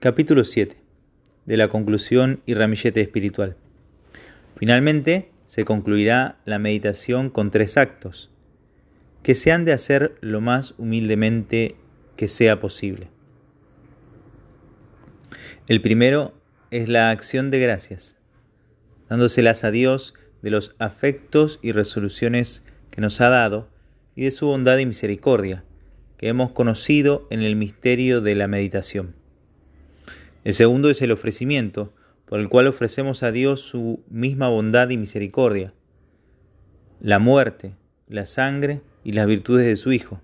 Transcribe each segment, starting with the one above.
Capítulo 7. De la conclusión y ramillete espiritual. Finalmente, se concluirá la meditación con tres actos, que se han de hacer lo más humildemente que sea posible. El primero es la acción de gracias, dándoselas a Dios de los afectos y resoluciones que nos ha dado y de su bondad y misericordia, que hemos conocido en el misterio de la meditación. El segundo es el ofrecimiento, por el cual ofrecemos a Dios su misma bondad y misericordia, la muerte, la sangre y las virtudes de su Hijo,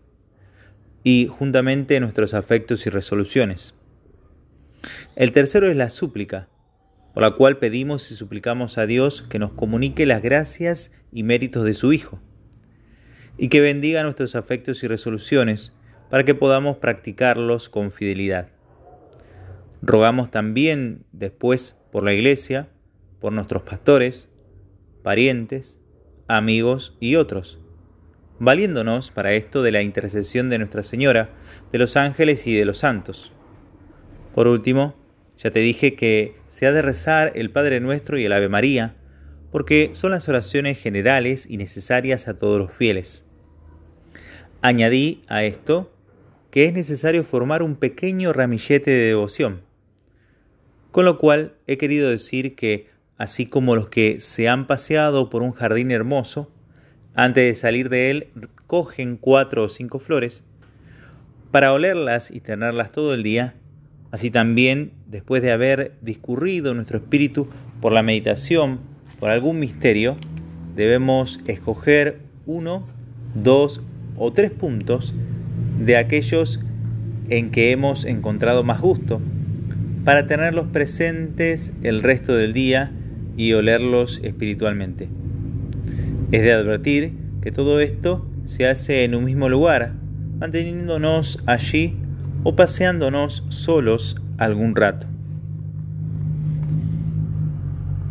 y juntamente nuestros afectos y resoluciones. El tercero es la súplica, por la cual pedimos y suplicamos a Dios que nos comunique las gracias y méritos de su Hijo, y que bendiga nuestros afectos y resoluciones para que podamos practicarlos con fidelidad. Rogamos también después por la Iglesia, por nuestros pastores, parientes, amigos y otros, valiéndonos para esto de la intercesión de Nuestra Señora, de los ángeles y de los santos. Por último, ya te dije que se ha de rezar el Padre Nuestro y el Ave María, porque son las oraciones generales y necesarias a todos los fieles. Añadí a esto que es necesario formar un pequeño ramillete de devoción, con lo cual he querido decir que, así como los que se han paseado por un jardín hermoso, antes de salir de él cogen cuatro o cinco flores, para olerlas y tenerlas todo el día, así también, después de haber discurrido nuestro espíritu por la meditación, por algún misterio, debemos escoger uno, dos o tres puntos de aquellos en que hemos encontrado más gusto para tenerlos presentes el resto del día y olerlos espiritualmente. Es de advertir que todo esto se hace en un mismo lugar, manteniéndonos allí o paseándonos solos algún rato.